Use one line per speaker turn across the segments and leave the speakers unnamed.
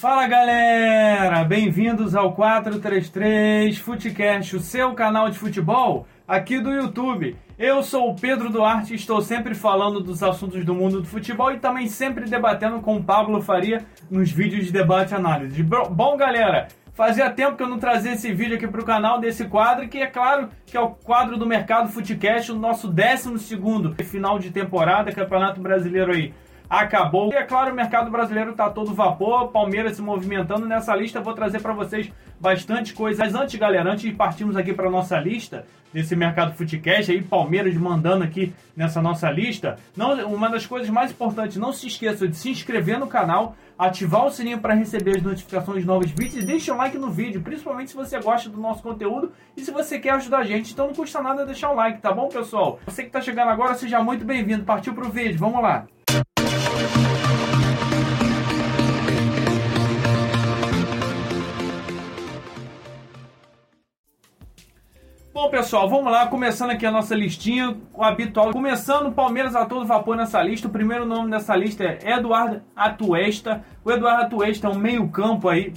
Fala galera, bem-vindos ao 433 Futecast, o seu canal de futebol aqui do YouTube. Eu sou o Pedro Duarte estou sempre falando dos assuntos do mundo do futebol e também sempre debatendo com o Pablo Faria nos vídeos de debate e análise. Bom, galera, fazia tempo que eu não trazia esse vídeo aqui para o canal desse quadro, que é claro que é o quadro do Mercado Futecast, o nosso 12 segundo final de temporada, Campeonato Brasileiro aí acabou. E é claro, o mercado brasileiro está todo vapor, Palmeiras se movimentando nessa lista. Vou trazer para vocês bastante coisa. Mas antes, galera, antes de partirmos aqui para nossa lista desse mercado Footcast, aí Palmeiras mandando aqui nessa nossa lista, não, uma das coisas mais importantes, não se esqueça de se inscrever no canal, ativar o sininho para receber as notificações de novos vídeos e deixa um like no vídeo, principalmente se você gosta do nosso conteúdo e se você quer ajudar a gente. Então não custa nada deixar um like, tá bom, pessoal? Você que está chegando agora, seja muito bem-vindo. Partiu pro vídeo, vamos lá. Bom, pessoal, vamos lá, começando aqui a nossa listinha, o habitual. Começando Palmeiras a todo vapor nessa lista. O primeiro nome dessa lista é Eduardo Atuesta. O Eduardo Atuesta é um meio-campo aí.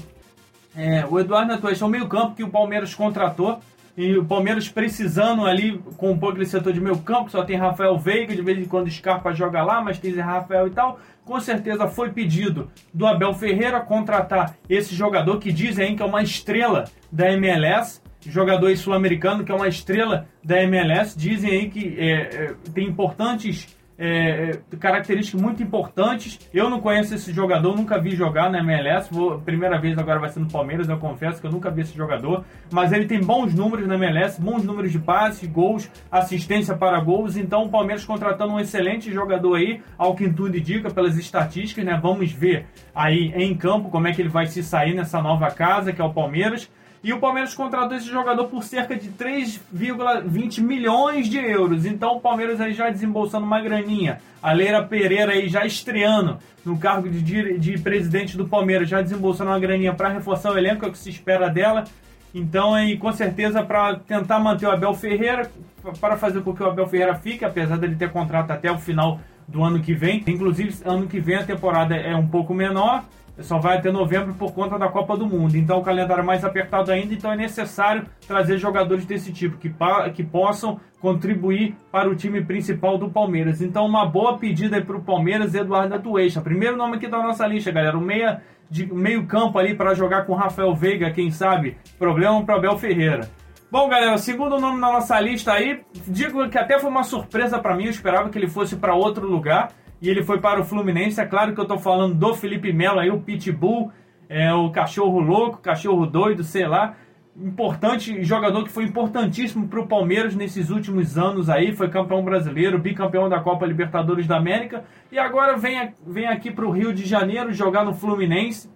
É, o Eduardo Atuesta é um meio-campo que o Palmeiras contratou. E o Palmeiras precisando ali compor aquele setor de meio campo, só tem Rafael Veiga, de vez em quando Scarpa joga lá, mas tem Zé Rafael e tal. Com certeza foi pedido do Abel Ferreira contratar esse jogador que dizem que é uma estrela da MLS jogador sul-americano que é uma estrela da MLS. Dizem aí que é, é, tem importantes é, é, características muito importantes. Eu não conheço esse jogador, nunca vi jogar na MLS. Vou, primeira vez agora vai ser no Palmeiras, eu confesso que eu nunca vi esse jogador. Mas ele tem bons números na MLS, bons números de passes, gols, assistência para gols. Então o Palmeiras contratando um excelente jogador aí, ao que tudo indica pelas estatísticas, né? Vamos ver aí em campo como é que ele vai se sair nessa nova casa que é o Palmeiras. E o Palmeiras contratou esse jogador por cerca de 3,20 milhões de euros. Então o Palmeiras aí já desembolsando uma graninha. A Leira Pereira aí já estreando no cargo de, de presidente do Palmeiras, já desembolsando uma graninha para reforçar o elenco, é o que se espera dela. Então, aí, com certeza, para tentar manter o Abel Ferreira, para fazer com que o Abel Ferreira fique, apesar dele ter contrato até o final do ano que vem. Inclusive, ano que vem a temporada é um pouco menor só vai até novembro por conta da Copa do Mundo. Então o calendário é mais apertado ainda, então é necessário trazer jogadores desse tipo que, que possam contribuir para o time principal do Palmeiras. Então uma boa pedida para o Palmeiras, Eduardo Atueixa. Primeiro nome aqui da nossa lista, galera, o meia de meio campo ali para jogar com Rafael Veiga, quem sabe. Problema para Abel Ferreira. Bom, galera, segundo nome na nossa lista aí, digo que até foi uma surpresa para mim, eu esperava que ele fosse para outro lugar e ele foi para o Fluminense. É claro que eu estou falando do Felipe Melo aí, o Pitbull, é, o cachorro louco, cachorro doido, sei lá. Importante, jogador que foi importantíssimo para o Palmeiras nesses últimos anos aí, foi campeão brasileiro, bicampeão da Copa Libertadores da América e agora vem, vem aqui para o Rio de Janeiro jogar no Fluminense.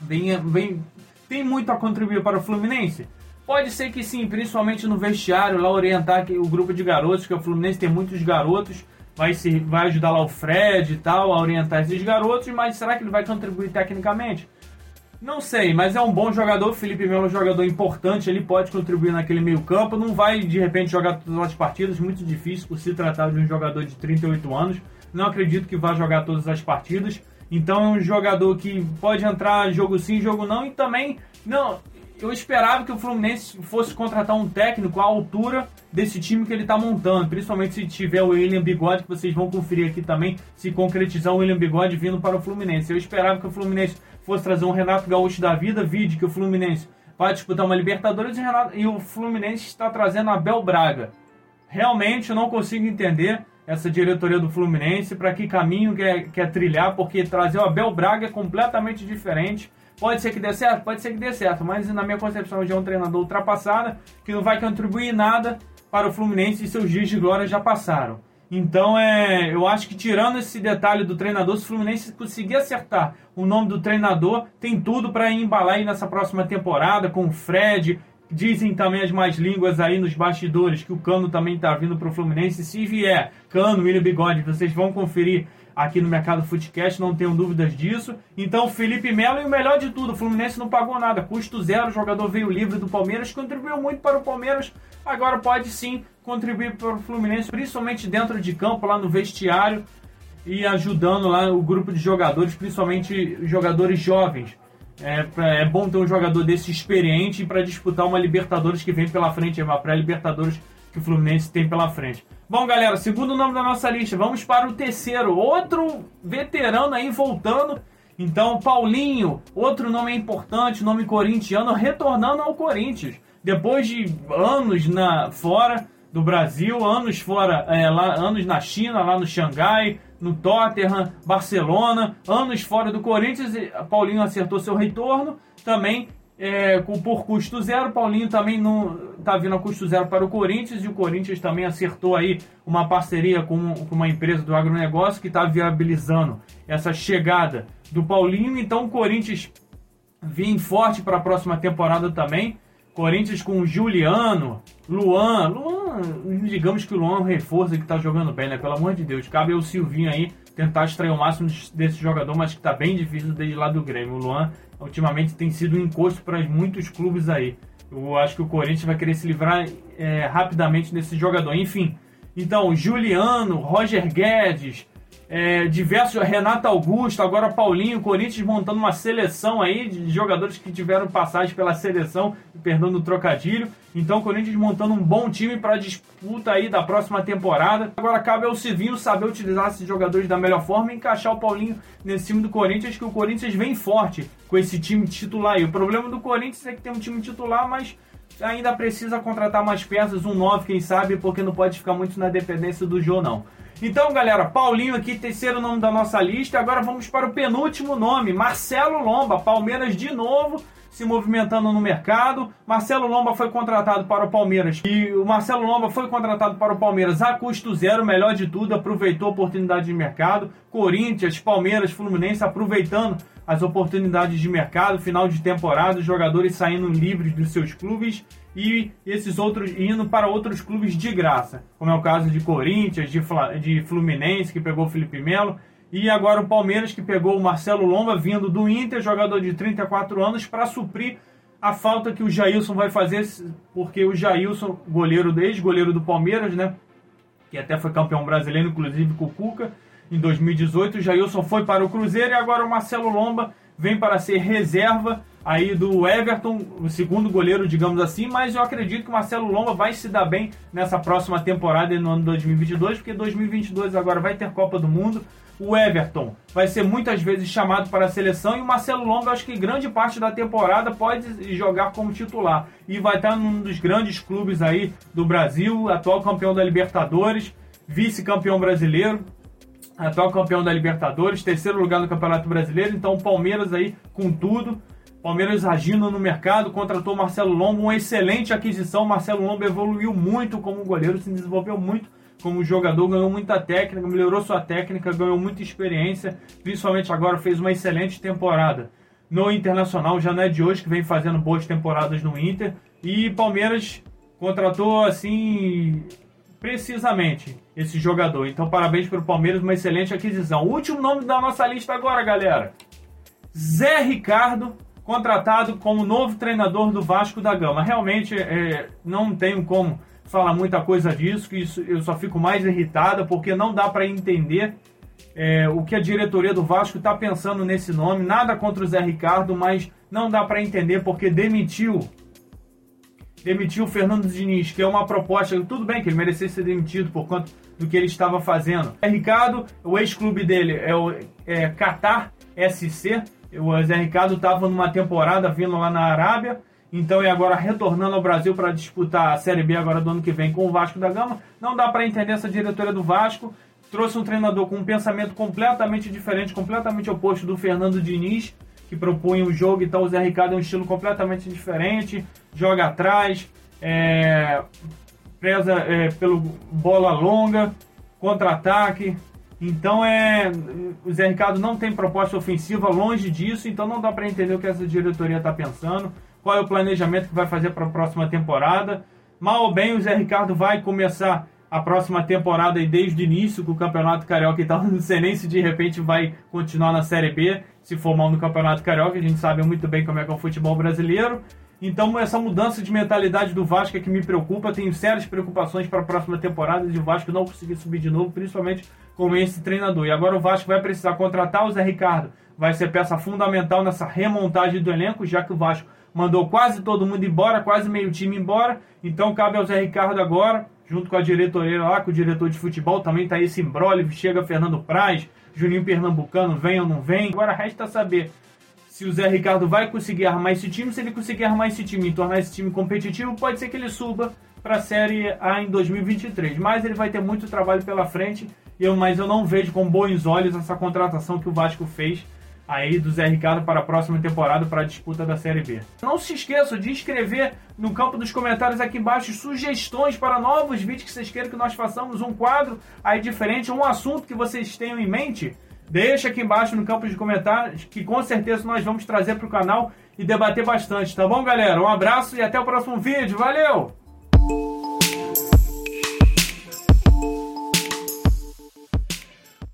Vem, vem, tem muito a contribuir para o Fluminense? Pode ser que sim, principalmente no vestiário, lá orientar o grupo de garotos, que o Fluminense tem muitos garotos vai, se, vai ajudar lá o Fred e tal a orientar esses garotos, mas será que ele vai contribuir tecnicamente? Não sei, mas é um bom jogador. Felipe Melo é um jogador importante, ele pode contribuir naquele meio-campo. Não vai de repente jogar todas as partidas, muito difícil por se tratar de um jogador de 38 anos. Não acredito que vá jogar todas as partidas. Então é um jogador que pode entrar jogo sim, jogo não, e também não eu esperava que o Fluminense fosse contratar um técnico à altura desse time que ele está montando, principalmente se tiver o William Bigode, que vocês vão conferir aqui também, se concretizar o William Bigode vindo para o Fluminense. Eu esperava que o Fluminense fosse trazer um Renato Gaúcho da vida, vide que o Fluminense vai disputar uma Libertadores e, e o Fluminense está trazendo Abel Braga. Realmente eu não consigo entender essa diretoria do Fluminense, para que caminho quer, quer trilhar, porque trazer o Abel Braga é completamente diferente Pode ser que dê certo? Pode ser que dê certo, mas na minha concepção já é um treinador ultrapassado, que não vai contribuir nada para o Fluminense e seus dias de glória já passaram. Então, é, eu acho que tirando esse detalhe do treinador, se o Fluminense conseguir acertar o nome do treinador, tem tudo para embalar aí nessa próxima temporada com o Fred. Dizem também as mais línguas aí nos bastidores que o Cano também está vindo para o Fluminense. Se vier Cano, William Bigode, vocês vão conferir aqui no Mercado Footcast, não tenho dúvidas disso. Então, Felipe Melo e o melhor de tudo, o Fluminense não pagou nada, custo zero, o jogador veio livre do Palmeiras, contribuiu muito para o Palmeiras, agora pode sim contribuir para o Fluminense, principalmente dentro de campo, lá no vestiário e ajudando lá o grupo de jogadores, principalmente jogadores jovens. É, é bom ter um jogador desse experiente para disputar uma Libertadores que vem pela frente, é uma pré-Libertadores que o Fluminense tem pela frente. Bom, galera, segundo nome da nossa lista, vamos para o terceiro. Outro veterano aí voltando. Então, Paulinho, outro nome importante, nome corintiano, retornando ao Corinthians. Depois de anos na, fora do Brasil, anos fora, é, lá, anos na China, lá no Xangai, no Tottenham, Barcelona, anos fora do Corinthians, Paulinho acertou seu retorno. Também é, por custo zero. Paulinho também não está vindo a custo zero para o Corinthians e o Corinthians também acertou aí uma parceria com, com uma empresa do agronegócio que está viabilizando essa chegada do Paulinho. Então o Corinthians vem forte para a próxima temporada também. Corinthians com Juliano, Luan. Luan, digamos que o Luan é um reforço que está jogando bem, né? Pelo amor de Deus. Cabe o Silvinho aí tentar extrair o máximo desse jogador, mas que está bem difícil desde lá do Grêmio. O Luan ultimamente tem sido um encosto para muitos clubes aí. Eu acho que o Corinthians vai querer se livrar é, rapidamente desse jogador. Enfim, então, Juliano, Roger Guedes, é, diversos, Renato Augusto, agora Paulinho, Corinthians montando uma seleção aí de jogadores que tiveram passagem pela seleção, perdão do trocadilho. Então, Corinthians montando um bom time para disputa aí da próxima temporada. Agora cabe ao Civinho saber utilizar esses jogadores da melhor forma e encaixar o Paulinho nesse time do Corinthians, que o Corinthians vem forte com esse time titular. E o problema do Corinthians é que tem um time titular, mas ainda precisa contratar mais peças, um 9, quem sabe, porque não pode ficar muito na dependência do Jô, não. Então, galera, Paulinho aqui, terceiro nome da nossa lista. Agora vamos para o penúltimo nome, Marcelo Lomba. Palmeiras de novo se movimentando no mercado. Marcelo Lomba foi contratado para o Palmeiras e o Marcelo Lomba foi contratado para o Palmeiras a custo zero, melhor de tudo, aproveitou a oportunidade de mercado. Corinthians, Palmeiras, Fluminense aproveitando as oportunidades de mercado, final de temporada, jogadores saindo livres dos seus clubes e esses outros indo para outros clubes de graça, como é o caso de Corinthians, de, de Fluminense, que pegou o Felipe Melo, e agora o Palmeiras, que pegou o Marcelo Lomba, vindo do Inter, jogador de 34 anos, para suprir a falta que o Jailson vai fazer, porque o Jailson, goleiro, ex-goleiro do Palmeiras, né, que até foi campeão brasileiro, inclusive com o Cuca, em 2018, o Jailson foi para o Cruzeiro e agora o Marcelo Lomba vem para ser reserva aí do Everton, o segundo goleiro, digamos assim, mas eu acredito que o Marcelo Lomba vai se dar bem nessa próxima temporada no ano 2022, porque 2022 agora vai ter Copa do Mundo. O Everton vai ser muitas vezes chamado para a seleção e o Marcelo Lomba, acho que grande parte da temporada pode jogar como titular e vai estar num dos grandes clubes aí do Brasil, atual campeão da Libertadores, vice-campeão brasileiro atual campeão da Libertadores, terceiro lugar no Campeonato Brasileiro, então o Palmeiras aí com tudo. Palmeiras agindo no mercado, contratou Marcelo Lombo, uma excelente aquisição. Marcelo Lombo evoluiu muito como goleiro, se desenvolveu muito como jogador, ganhou muita técnica, melhorou sua técnica, ganhou muita experiência, principalmente agora fez uma excelente temporada no Internacional, já não é de hoje que vem fazendo boas temporadas no Inter. E Palmeiras contratou assim precisamente esse jogador. Então, parabéns para o Palmeiras, uma excelente aquisição. O último nome da nossa lista agora, galera: Zé Ricardo, contratado como novo treinador do Vasco da Gama. Realmente, é, não tenho como falar muita coisa disso, que isso, eu só fico mais irritada porque não dá para entender é, o que a diretoria do Vasco está pensando nesse nome. Nada contra o Zé Ricardo, mas não dá para entender porque demitiu demitiu o Fernando Diniz, que é uma proposta, tudo bem que ele merecesse ser demitido por conta do que ele estava fazendo. É Ricardo, o ex-clube dele é o é, Qatar SC. O Zé Ricardo estava numa temporada vindo lá na Arábia, então e agora retornando ao Brasil para disputar a Série B agora do ano que vem com o Vasco da Gama. Não dá para entender essa diretoria do Vasco. Trouxe um treinador com um pensamento completamente diferente, completamente oposto do Fernando Diniz que propunha o jogo, então o Zé Ricardo é um estilo completamente diferente, joga atrás, é, preza é, pelo bola longa, contra-ataque. Então é o Zé Ricardo não tem proposta ofensiva, longe disso, então não dá para entender o que essa diretoria está pensando, qual é o planejamento que vai fazer para a próxima temporada. Mal ou bem, o Zé Ricardo vai começar a próxima temporada e desde o início com o Campeonato Carioca e tal, não sei nem se de repente vai continuar na Série B, se for mal no Campeonato Carioca, a gente sabe muito bem como é que é o futebol brasileiro. Então essa mudança de mentalidade do Vasco é que me preocupa, tenho sérias preocupações para a próxima temporada de Vasco não conseguir subir de novo, principalmente com esse treinador. E agora o Vasco vai precisar contratar o Zé Ricardo vai ser peça fundamental nessa remontagem do elenco, já que o Vasco mandou quase todo mundo embora, quase meio time embora. Então cabe ao Zé Ricardo agora, junto com a diretoria lá, com o diretor de futebol, também tá esse embrólio, chega Fernando Praz, Juninho Pernambucano, vem ou não vem. Agora resta saber se o Zé Ricardo vai conseguir armar esse time, se ele conseguir armar esse time e tornar esse time competitivo, pode ser que ele suba para a Série A em 2023. Mas ele vai ter muito trabalho pela frente, eu, mas eu não vejo com bons olhos essa contratação que o Vasco fez aí do Zé Ricardo para a próxima temporada para a disputa da Série B. Não se esqueça de escrever no campo dos comentários aqui embaixo sugestões para novos vídeos que vocês queiram que nós façamos um quadro aí diferente, um assunto que vocês tenham em mente. Deixa aqui embaixo no campo de comentários que com certeza nós vamos trazer para o canal e debater bastante, tá bom, galera? Um abraço e até o próximo vídeo. Valeu!